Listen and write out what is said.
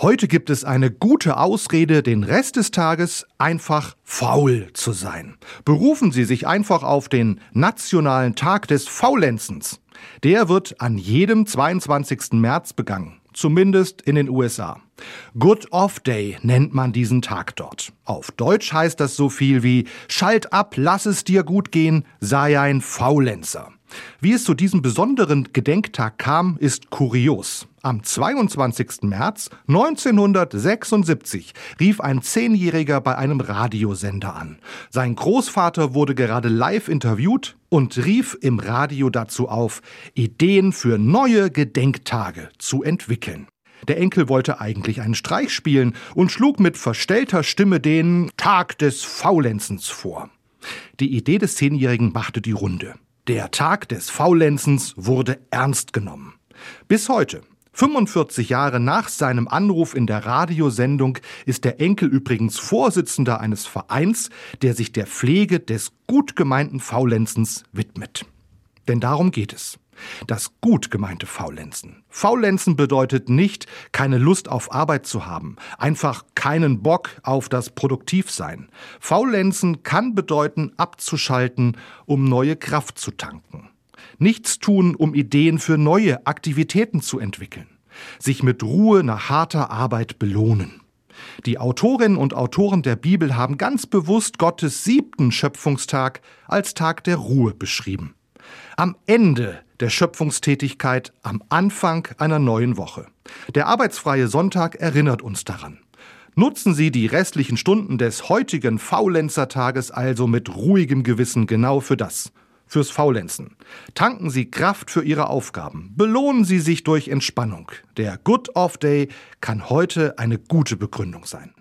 Heute gibt es eine gute Ausrede, den Rest des Tages einfach faul zu sein. Berufen Sie sich einfach auf den Nationalen Tag des Faulenzens. Der wird an jedem 22. März begangen, zumindest in den USA. Good Off Day nennt man diesen Tag dort. Auf Deutsch heißt das so viel wie Schalt ab, lass es dir gut gehen, sei ein Faulenzer. Wie es zu diesem besonderen Gedenktag kam, ist kurios. Am 22. März 1976 rief ein Zehnjähriger bei einem Radiosender an. Sein Großvater wurde gerade live interviewt und rief im Radio dazu auf, Ideen für neue Gedenktage zu entwickeln. Der Enkel wollte eigentlich einen Streich spielen und schlug mit verstellter Stimme den Tag des Faulenzens vor. Die Idee des Zehnjährigen machte die Runde. Der Tag des Faulenzens wurde ernst genommen. Bis heute, 45 Jahre nach seinem Anruf in der Radiosendung ist der Enkel übrigens Vorsitzender eines Vereins, der sich der Pflege des gut gemeinten Faulenzens widmet. Denn darum geht es. Das gut gemeinte Faulenzen. Faulenzen bedeutet nicht, keine Lust auf Arbeit zu haben, einfach keinen Bock auf das Produktivsein. Faulenzen kann bedeuten, abzuschalten, um neue Kraft zu tanken. Nichts tun, um Ideen für neue Aktivitäten zu entwickeln. Sich mit Ruhe nach harter Arbeit belohnen. Die Autorinnen und Autoren der Bibel haben ganz bewusst Gottes siebten Schöpfungstag als Tag der Ruhe beschrieben. Am Ende der Schöpfungstätigkeit, am Anfang einer neuen Woche. Der arbeitsfreie Sonntag erinnert uns daran. Nutzen Sie die restlichen Stunden des heutigen Faulenzertages also mit ruhigem Gewissen genau für das, fürs Faulenzen. Tanken Sie Kraft für Ihre Aufgaben. Belohnen Sie sich durch Entspannung. Der Good Off Day kann heute eine gute Begründung sein.